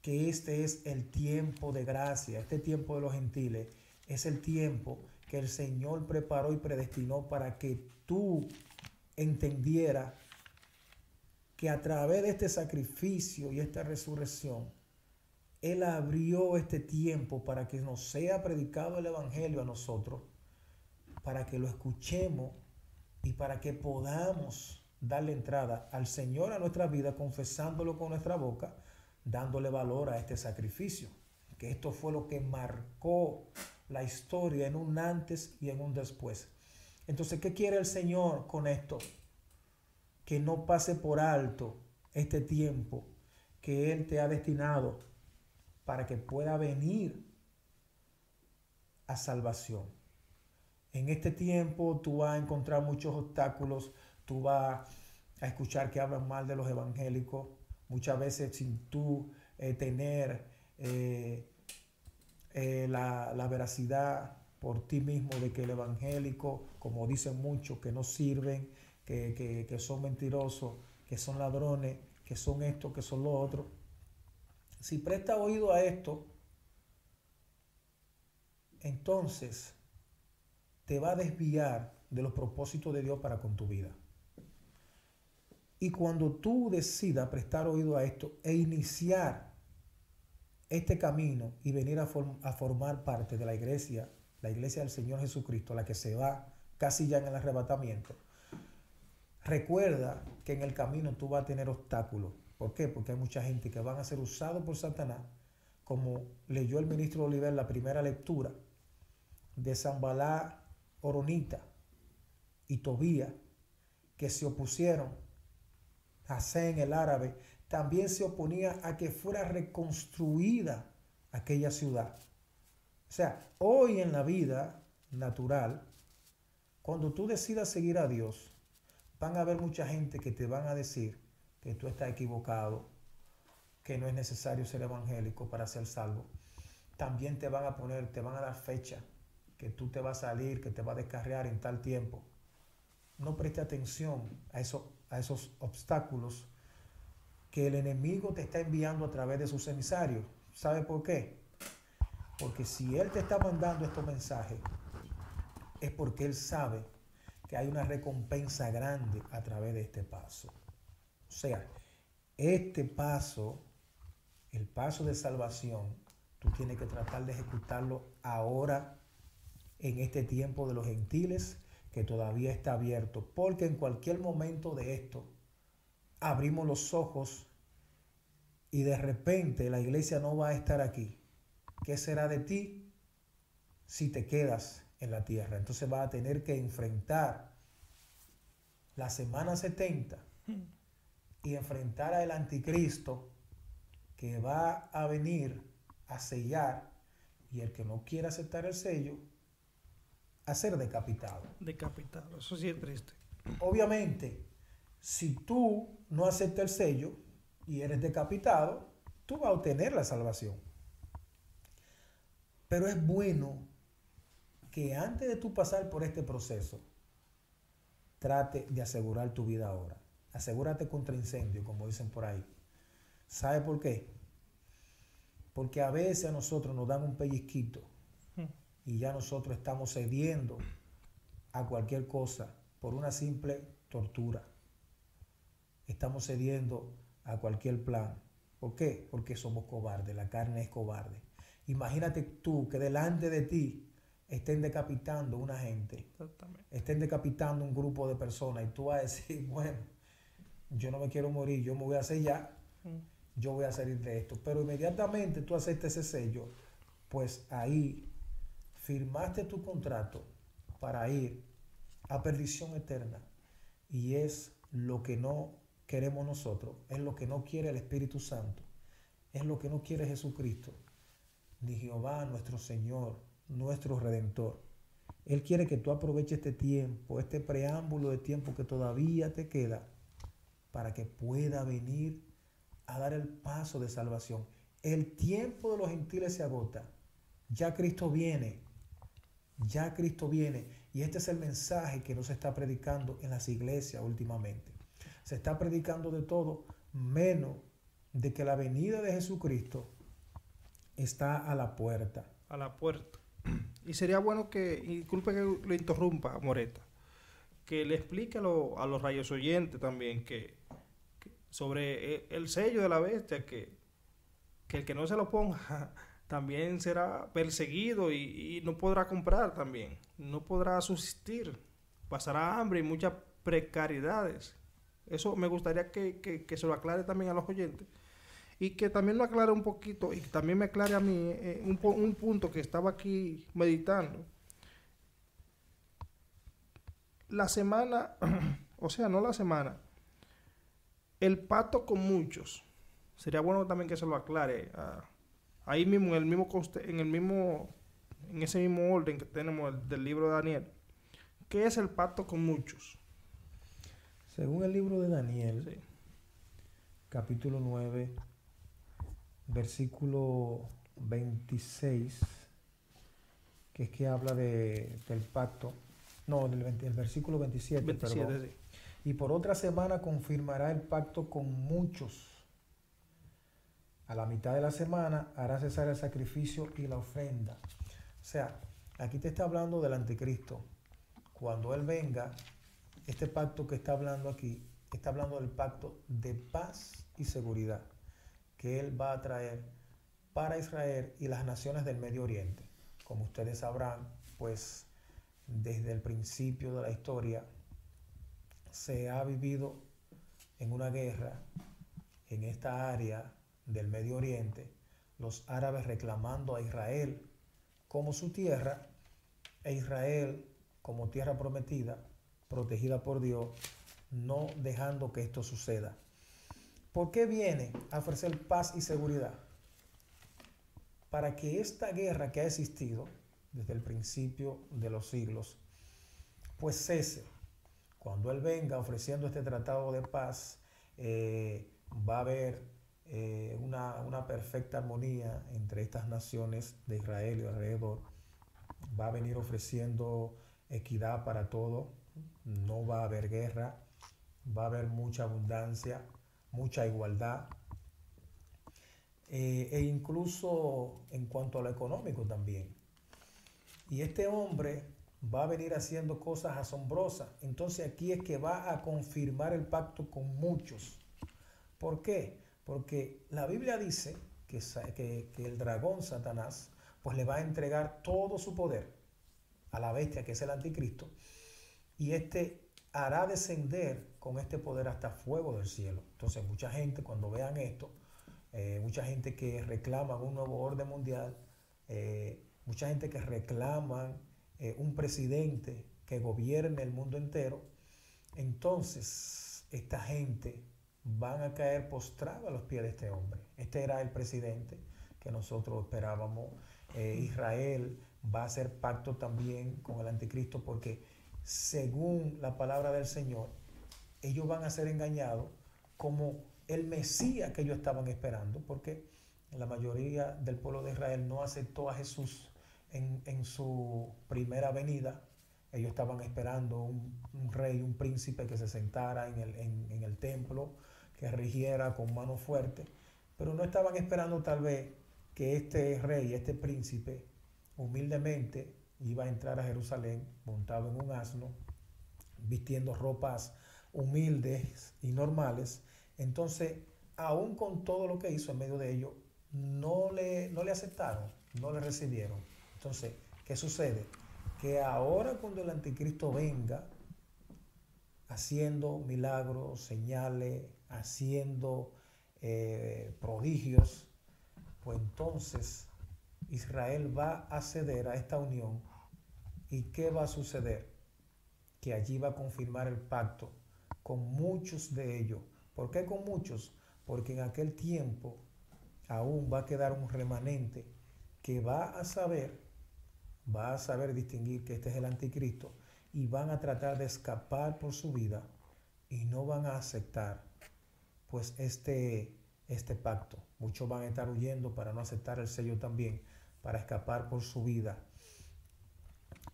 que este es el tiempo de gracia, este tiempo de los gentiles es el tiempo que el Señor preparó y predestinó para que tú entendieras que a través de este sacrificio y esta resurrección, Él abrió este tiempo para que nos sea predicado el Evangelio a nosotros, para que lo escuchemos y para que podamos darle entrada al Señor a nuestra vida, confesándolo con nuestra boca, dándole valor a este sacrificio. Que esto fue lo que marcó la historia en un antes y en un después. Entonces, ¿qué quiere el Señor con esto? Que no pase por alto este tiempo que Él te ha destinado para que pueda venir a salvación. En este tiempo tú vas a encontrar muchos obstáculos, tú vas a escuchar que hablan mal de los evangélicos, muchas veces sin tú eh, tener eh, eh, la, veracidad por ti mismo de que el evangélico, como dicen muchos, que no sirven, que, son mentirosos, que son ladrones, que son esto, que son lo otro. Si presta oído a esto, entonces te va a desviar de los propósitos de Dios para con tu vida. Y cuando tú decidas prestar oído a esto e iniciar este camino y venir a, formar parte de la iglesia, la iglesia del Señor Jesucristo, la que se va casi ya en el arrebatamiento, recuerda que en el camino tú vas a tener obstáculos. ¿Por qué? Porque hay mucha gente que van a ser usados por Satanás, como leyó el ministro Oliver la primera lectura de Zambalá Oronita y Tobía, que se opusieron en el árabe, también se oponía a que fuera reconstruida aquella ciudad. O sea, hoy en la vida natural, cuando tú decidas seguir a Dios, van a haber mucha gente que te van a decir que tú estás equivocado, que no es necesario ser evangélico para ser salvo. También te van a poner, te van a dar fecha, que tú te vas a salir, que te va a descarriar en tal tiempo. No preste atención a eso, a esos obstáculos que el enemigo te está enviando a través de sus emisarios. ¿Sabe por qué? Porque si él te está mandando estos mensajes, es porque él sabe que hay una recompensa grande a través de este paso. O sea, este paso, el paso de salvación, tú tienes que tratar de ejecutarlo ahora, en este tiempo de los gentiles que todavía está abierto, porque en cualquier momento de esto abrimos los ojos y de repente la iglesia no va a estar aquí. ¿Qué será de ti si te quedas en la tierra? Entonces vas a tener que enfrentar la semana 70 y enfrentar al anticristo que va a venir a sellar y el que no quiera aceptar el sello a ser decapitado. Decapitado, eso sí es triste. Obviamente, si tú no aceptas el sello y eres decapitado, tú vas a obtener la salvación. Pero es bueno que antes de tú pasar por este proceso, trate de asegurar tu vida ahora. Asegúrate contra incendio, como dicen por ahí. ¿Sabe por qué? Porque a veces a nosotros nos dan un pellizquito y ya nosotros estamos cediendo a cualquier cosa por una simple tortura. Estamos cediendo a cualquier plan. ¿Por qué? Porque somos cobardes, la carne es cobarde. Imagínate tú que delante de ti estén decapitando una gente, estén decapitando un grupo de personas y tú vas a decir, bueno, yo no me quiero morir, yo me voy a sellar, yo voy a salir de esto. Pero inmediatamente tú aceptes ese sello, pues ahí firmaste tu contrato para ir a perdición eterna y es lo que no queremos nosotros, es lo que no quiere el Espíritu Santo, es lo que no quiere Jesucristo, ni Jehová nuestro Señor, nuestro Redentor. Él quiere que tú aproveches este tiempo, este preámbulo de tiempo que todavía te queda, para que pueda venir a dar el paso de salvación. El tiempo de los gentiles se agota. Ya Cristo viene. Ya Cristo viene y este es el mensaje que nos está predicando en las iglesias últimamente. Se está predicando de todo menos de que la venida de Jesucristo está a la puerta. A la puerta. Y sería bueno que, disculpe que lo interrumpa, Moreta, que le explique a, los rayos oyentes también que, sobre e, el sello de la bestia, que, que el que no se lo ponga también será perseguido y, no podrá comprar también, no podrá subsistir, pasará hambre y muchas precariedades. Eso me gustaría que, se lo aclare también a los oyentes y que también lo aclare un poquito y también me aclare a mí eh, un, un punto que estaba aquí meditando. La semana, o sea, no la semana, el pacto con muchos. Sería bueno también que se lo aclare ahí mismo, en el mismo, en el mismo, en ese mismo orden que tenemos del libro de Daniel, ¿qué es el pacto con muchos? Según el libro de Daniel, capítulo 9, versículo 26, que es que habla de, del pacto, no, del el versículo 27, 27 sí. Y por otra semana confirmará el pacto con muchos. A la mitad de la semana hará cesar el sacrificio y la ofrenda. O sea, aquí te está hablando del anticristo. Cuando Él venga, este pacto que está hablando aquí, está hablando del pacto de paz y seguridad que Él va a traer para Israel y las naciones del Medio Oriente. Como ustedes sabrán, pues desde el principio de la historia se ha vivido en una guerra en esta área del Medio Oriente, los árabes reclamando a Israel como su tierra e Israel como tierra prometida, protegida por Dios, no dejando que esto suceda. ¿Por qué viene a ofrecer paz y seguridad? Para que esta guerra que ha existido desde el principio de los siglos, pues cese. Cuando Él venga ofreciendo este tratado de paz, eh, va a haber eh, una, una, perfecta armonía entre estas naciones de Israel y alrededor. Va a venir ofreciendo equidad para todo, no va a haber guerra, va a haber mucha abundancia, mucha igualdad, eh, e incluso en cuanto a lo económico también. Y este hombre va a venir haciendo cosas asombrosas. Entonces aquí es que va a confirmar el pacto con muchos. ¿Por qué? Porque la Biblia dice que, que, el dragón Satanás pues le va a entregar todo su poder a la bestia que es el anticristo. Y este hará descender con este poder hasta fuego del cielo. Entonces mucha gente cuando vean esto, eh, mucha gente que reclama un nuevo orden mundial, eh, mucha gente que reclama eh, un presidente que gobierne el mundo entero, entonces esta gente van a caer postrada a los pies de este hombre. Este era el presidente que nosotros esperábamos. Israel va a hacer pacto también con el anticristo porque según la palabra del Señor, ellos van a ser engañados como el Mesías que ellos estaban esperando, porque la mayoría del pueblo de Israel no aceptó a Jesús en, su primera venida. Ellos estaban esperando un, rey, un príncipe que se sentara en el, en el templo, que rigiera con mano fuerte, pero no estaban esperando tal vez que este rey, este príncipe, humildemente iba a entrar a Jerusalén montado en un asno, vistiendo ropas humildes y normales. Entonces, aún con todo lo que hizo en medio de ello, no le, no le aceptaron, no le recibieron. Entonces, ¿qué sucede? Que ahora cuando el anticristo venga, haciendo milagros, señales, haciendo eh, prodigios, pues entonces Israel va a ceder a esta unión ¿Y qué va a suceder? Que allí va a confirmar el pacto con muchos de ellos. ¿Por qué con muchos? Porque en aquel tiempo aún va a quedar un remanente que va a saber, va a saber distinguir que este es el anticristo y van a tratar de escapar por su vida y no van a aceptar pues este, este pacto. Muchos van a estar huyendo para no aceptar el sello también, para escapar por su vida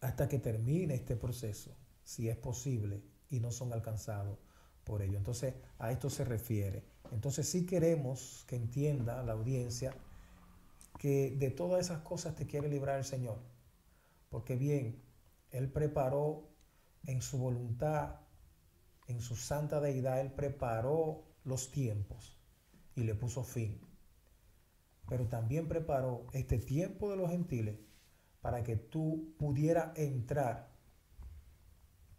hasta que termine este proceso, si es posible, y no son alcanzados por ello. Entonces, a esto se refiere. Entonces, sí queremos que entienda la audiencia que de todas esas cosas te quiere librar el Señor. Porque bien, Él preparó en su voluntad, en su santa deidad, Él preparó los tiempos y le puso fin. Pero también preparó este tiempo de los gentiles para que tú pudieras entrar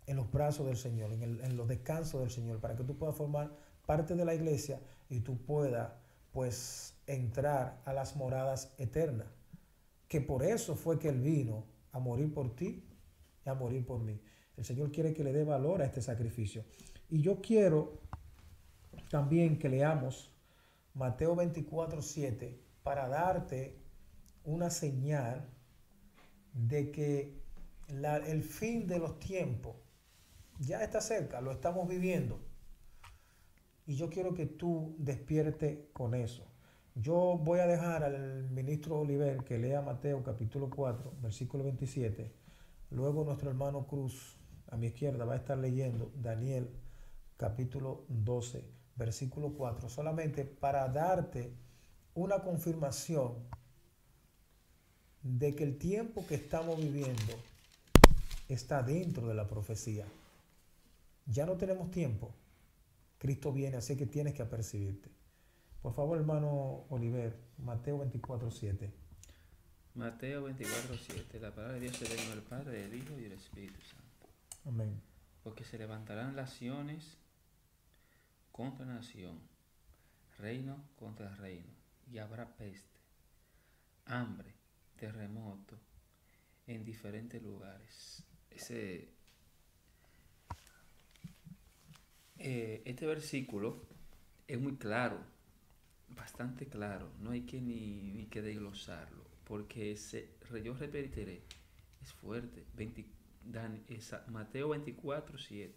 en los brazos del Señor, en, los descansos del Señor, para que tú puedas formar parte de la iglesia y tú puedas pues entrar a las moradas eternas. Que por eso fue que Él vino a morir por ti y a morir por mí. El Señor quiere que le dé valor a este sacrificio. Y yo quiero también que leamos Mateo 24, 7 para darte una señal de que el fin de los tiempos ya está cerca, lo estamos viviendo. Y yo quiero que tú despierte con eso. Yo voy a dejar al ministro Oliver que lea Mateo capítulo 4, versículo 27. Luego nuestro hermano Cruz a mi izquierda va a estar leyendo Daniel capítulo 12, versículo 4, solamente para darte una confirmación de que el tiempo que estamos viviendo está dentro de la profecía. Ya no tenemos tiempo. Cristo viene, así que tienes que apercibirte. Por favor, hermano Oliver, Mateo 24, 7. Mateo 24, 7. La palabra de Dios es el Padre, el Hijo y el Espíritu Santo. Amén. Porque se levantarán naciones contra nación, reino contra reino, y habrá peste, hambre, terremoto en diferentes lugares. Ese, eh, este versículo es muy claro, bastante claro, no hay que ni, ni que desglosarlo, porque ese, yo repetiré, es fuerte, 20, Dan, esa, Mateo 24, 7,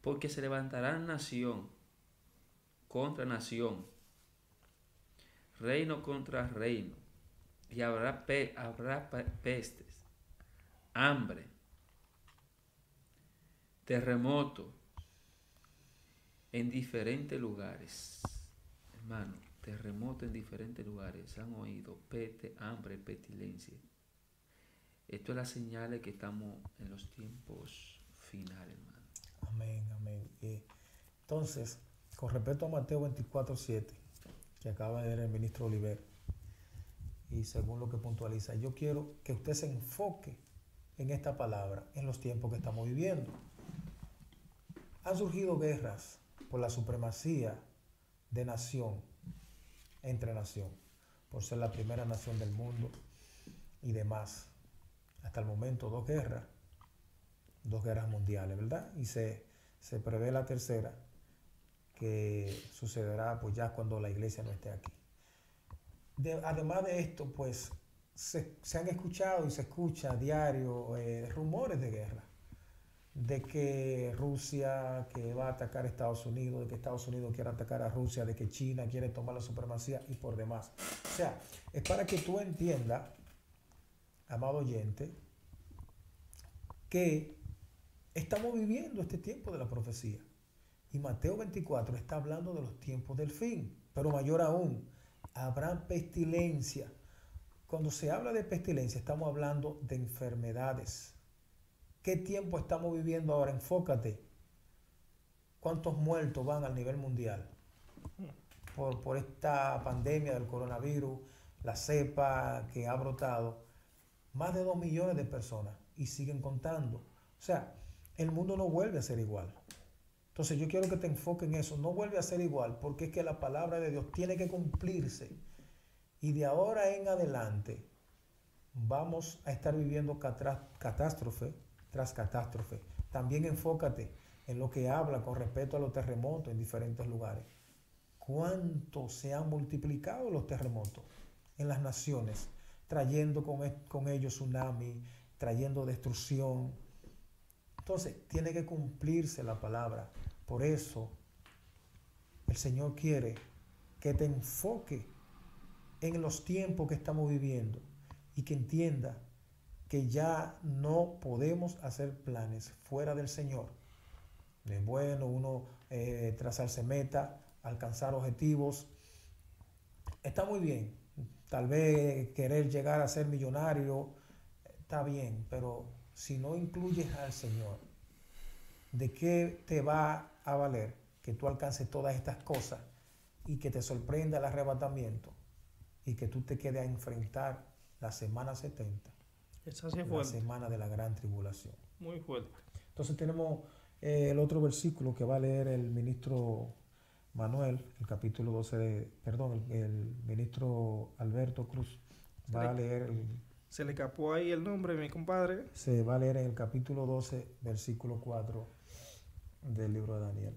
porque se levantará nación contra nación, reino contra reino, y habrá, pe, habrá pestes, hambre, terremoto en diferentes lugares. Hermano, terremoto en diferentes lugares. Han oído peste, hambre, pestilencia. Esto es la señal de que estamos en los tiempos finales, hermano. Amén, amén. Y entonces, con respecto a Mateo 24, 7, que acaba de leer el ministro Oliver, y según lo que puntualiza, yo quiero que usted se enfoque en esta palabra, en los tiempos que estamos viviendo. Han surgido guerras por la supremacía de nación entre nación, por ser la primera nación del mundo y demás. Hasta el momento dos guerras, dos guerras mundiales, ¿verdad? Y se, se prevé la tercera, que sucederá pues ya cuando la iglesia no esté aquí. De, además de esto, pues se, se, han escuchado y se escucha a diario eh, rumores de guerra, de que Rusia que va a atacar a Estados Unidos, de que Estados Unidos quiere atacar a Rusia, de que China quiere tomar la supremacía y por demás. O sea, es para que tú entiendas, amado oyente, que estamos viviendo este tiempo de la profecía. Y Mateo 24 está hablando de los tiempos del fin, pero mayor aún, habrá pestilencia. Cuando se habla de pestilencia, estamos hablando de enfermedades. ¿Qué tiempo estamos viviendo ahora? Enfócate. ¿Cuántos muertos van al nivel mundial por, por esta pandemia del coronavirus, la cepa que ha brotado? Más de dos millones de personas y siguen contando. O sea, el mundo no vuelve a ser igual. Entonces yo quiero que te enfoques en eso. No vuelve a ser igual porque es que la palabra de Dios tiene que cumplirse. Y de ahora en adelante vamos a estar viviendo catástrofe tras catástrofe. También enfócate en lo que habla con respecto a los terremotos en diferentes lugares. ¿Cuánto se han multiplicado los terremotos en las naciones? Trayendo con, con ellos tsunami, trayendo destrucción. Entonces, tiene que cumplirse la palabra. Por eso, el Señor quiere que te enfoque en los tiempos que estamos viviendo y que entienda que ya no podemos hacer planes fuera del Señor. Es bueno uno eh, trazarse meta, alcanzar objetivos. Está muy bien. Tal vez querer llegar a ser millonario está bien, pero si no incluyes al Señor, ¿de qué te va a valer que tú alcances todas estas cosas y que te sorprenda el arrebatamiento y que tú te quedes a enfrentar la semana 70, Esa sí es la semana de la gran tribulación? Muy fuerte. Entonces tenemos eh, el otro versículo que va a leer el ministro Manuel, el capítulo 12, de, perdón, el, el ministro Alberto Cruz, va a leer, el, Se le escapó ahí el nombre, mi compadre. se va a leer en el capítulo 12, versículo 4 del libro de Daniel.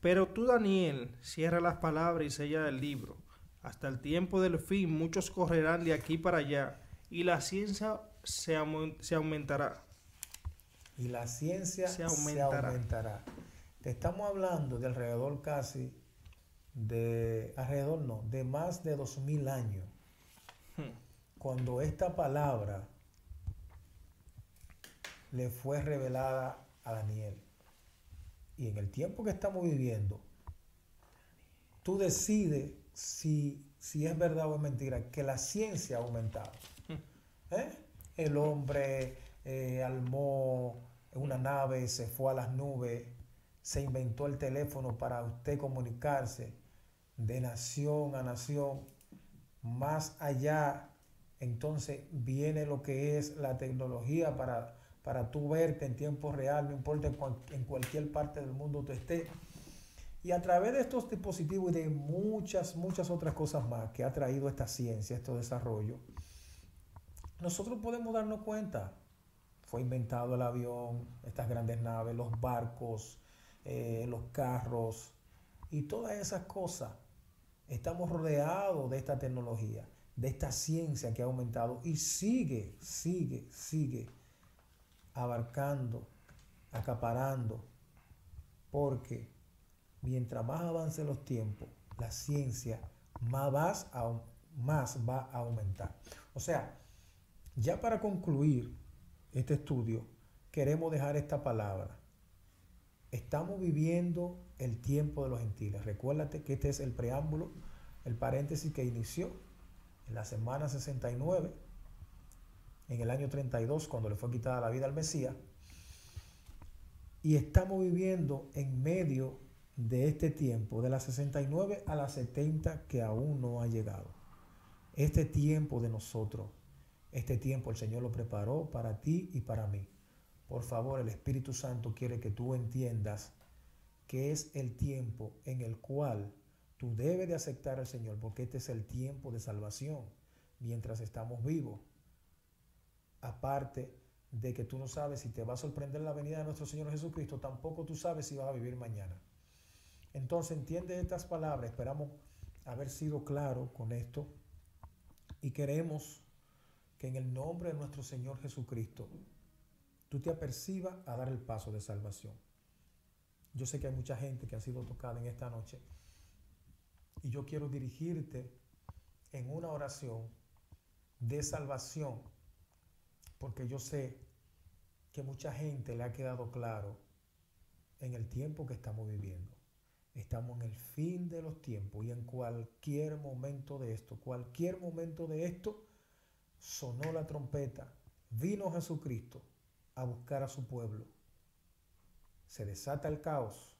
Pero tú, Daniel, cierra las palabras y sella el libro. Hasta el tiempo del fin muchos correrán de aquí para allá y la ciencia se, aumen- se aumentará. Y la ciencia Se se aumentará. Te estamos hablando de alrededor casi de, alrededor no, de más de dos mil años. Hmm. Cuando esta palabra le fue revelada a Daniel. y en el tiempo que estamos viviendo, tú decides si, si es verdad o es mentira que la ciencia ha aumentado. Hmm. ¿Eh? El hombre eh, armó una nave, se fue a las nubes, se inventó el teléfono para usted comunicarse de nación a nación, más allá, entonces viene lo que es la tecnología para, para tú verte en tiempo real, no importa en, cualquier parte del mundo tú estés. Y a través de estos dispositivos y de muchas, muchas otras cosas más que ha traído esta ciencia, este desarrollo, nosotros podemos darnos cuenta. Fue inventado el avión, estas grandes naves, los barcos, eh, los carros y todas esas cosas Estamos rodeados de esta tecnología, de esta ciencia que ha aumentado y sigue, sigue, sigue abarcando, acaparando, porque mientras más avancen los tiempos, la ciencia más, más va a aumentar. O sea, ya para concluir este estudio, queremos dejar esta palabra. Estamos viviendo el tiempo de los gentiles. Recuérdate que este es el preámbulo, el paréntesis que inició en la semana 69, en el año 32, cuando le fue quitada la vida al Mesías. Y estamos viviendo en medio de este tiempo, de la 69 a la 70 que aún no ha llegado. Este tiempo de nosotros, este tiempo el Señor lo preparó para ti y para mí. Por favor, el Espíritu Santo quiere que tú entiendas que es el tiempo en el cual tú debes de aceptar al Señor, porque este es el tiempo de salvación mientras estamos vivos. Aparte de que tú no sabes si te va a sorprender la venida de nuestro Señor Jesucristo, tampoco tú sabes si vas a vivir mañana. Entonces entiende estas palabras, esperamos haber sido claro con esto y queremos que en el nombre de nuestro Señor Jesucristo tú te apercibas a dar el paso de salvación. Yo sé que hay mucha gente que ha sido tocada en esta noche y yo quiero dirigirte en una oración de salvación porque yo sé que mucha gente le ha quedado claro en el tiempo que estamos viviendo. Estamos en el fin de los tiempos y en cualquier momento de esto, cualquier momento de esto, sonó la trompeta, vino Jesucristo a buscar a su pueblo se desata el caos,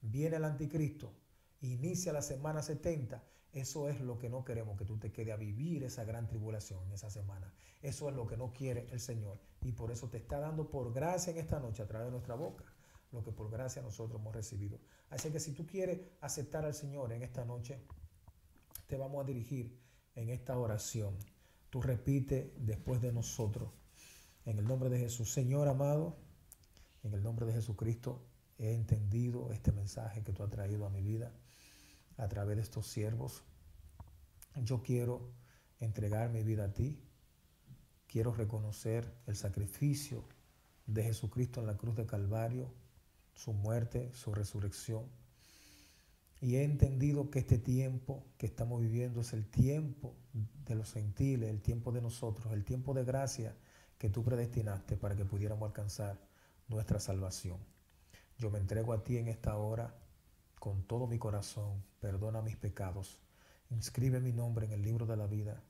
viene el anticristo, inicia la semana 70, eso es lo que no queremos, que tú te quedes a vivir esa gran tribulación en esa semana. Eso es lo que no quiere el Señor. Y por eso te está dando por gracia en esta noche a través de nuestra boca lo que por gracia nosotros hemos recibido. Así que si tú quieres aceptar al Señor en esta noche, te vamos a dirigir en esta oración. Tú repite después de nosotros. En el nombre de Jesús, Señor amado, en el nombre de Jesucristo he entendido este mensaje que tú has traído a mi vida a través de estos siervos. Yo quiero entregar mi vida a ti. Quiero reconocer el sacrificio de Jesucristo en la cruz de Calvario, su muerte, su resurrección. Y he entendido que este tiempo que estamos viviendo es el tiempo de los gentiles, el tiempo de nosotros, el tiempo de gracia que tú predestinaste para que pudiéramos alcanzar nuestra salvación. Yo me entrego a ti en esta hora con todo mi corazón, perdona mis pecados, inscribe mi nombre en el libro de la vida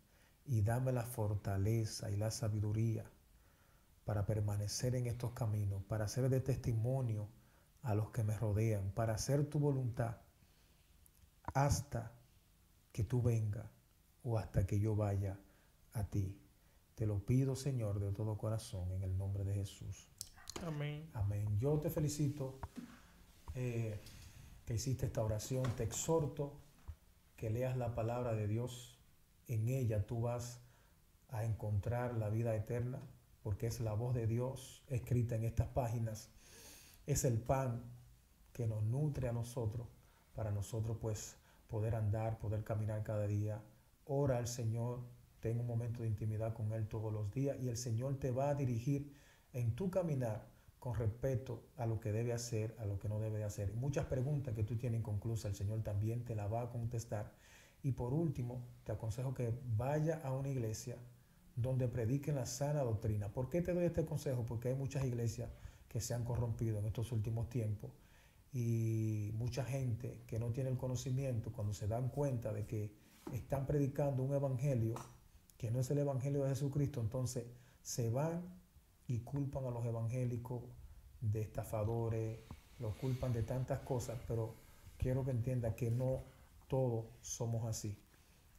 y dame la fortaleza y la sabiduría para permanecer en estos caminos, para ser de testimonio a los que me rodean, para hacer tu voluntad hasta que tú venga o hasta que yo vaya a ti. Te lo pido, Señor, de todo corazón, en el nombre de Jesús. Amén. Amén. Yo te felicito eh, que hiciste esta oración. Te exhorto que leas la palabra de Dios. En ella tú vas a encontrar la vida eterna, porque es la voz de Dios escrita en estas páginas. Es el pan que nos nutre a nosotros, para nosotros pues poder andar, poder caminar cada día. Ora al Señor, ten un momento de intimidad con Él todos los días y el Señor te va a dirigir en tu caminar con respecto a lo que debe hacer, a lo que no debe hacer. Muchas preguntas que tú tienes inconclusas, el Señor también te las va a contestar. Y por último, te aconsejo que vaya a una iglesia donde prediquen la sana doctrina. ¿Por qué te doy este consejo? Porque hay muchas iglesias que se han corrompido en estos últimos tiempos y mucha gente que no tiene el conocimiento, cuando se dan cuenta de que están predicando un evangelio que no es el evangelio de Jesucristo, entonces se van y culpan a los evangélicos de estafadores, los culpan de tantas cosas, pero quiero que entienda que no todos somos así.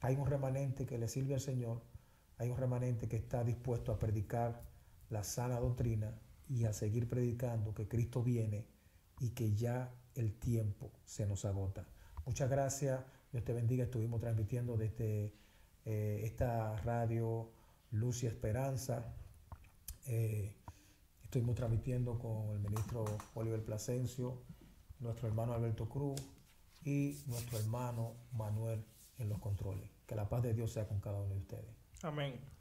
Hay un remanente que le sirve al Señor, hay un remanente que está dispuesto a predicar la sana doctrina y a seguir predicando que Cristo viene y que ya el tiempo se nos agota. Muchas gracias, Dios te bendiga, estuvimos transmitiendo desde eh, esta radio Luz y Esperanza. Eh, estuvimos transmitiendo con el ministro Oliver Plasencio, nuestro hermano Alberto Cruz y nuestro hermano Manuel en los controles. Que la paz de Dios sea con cada uno de ustedes. Amén.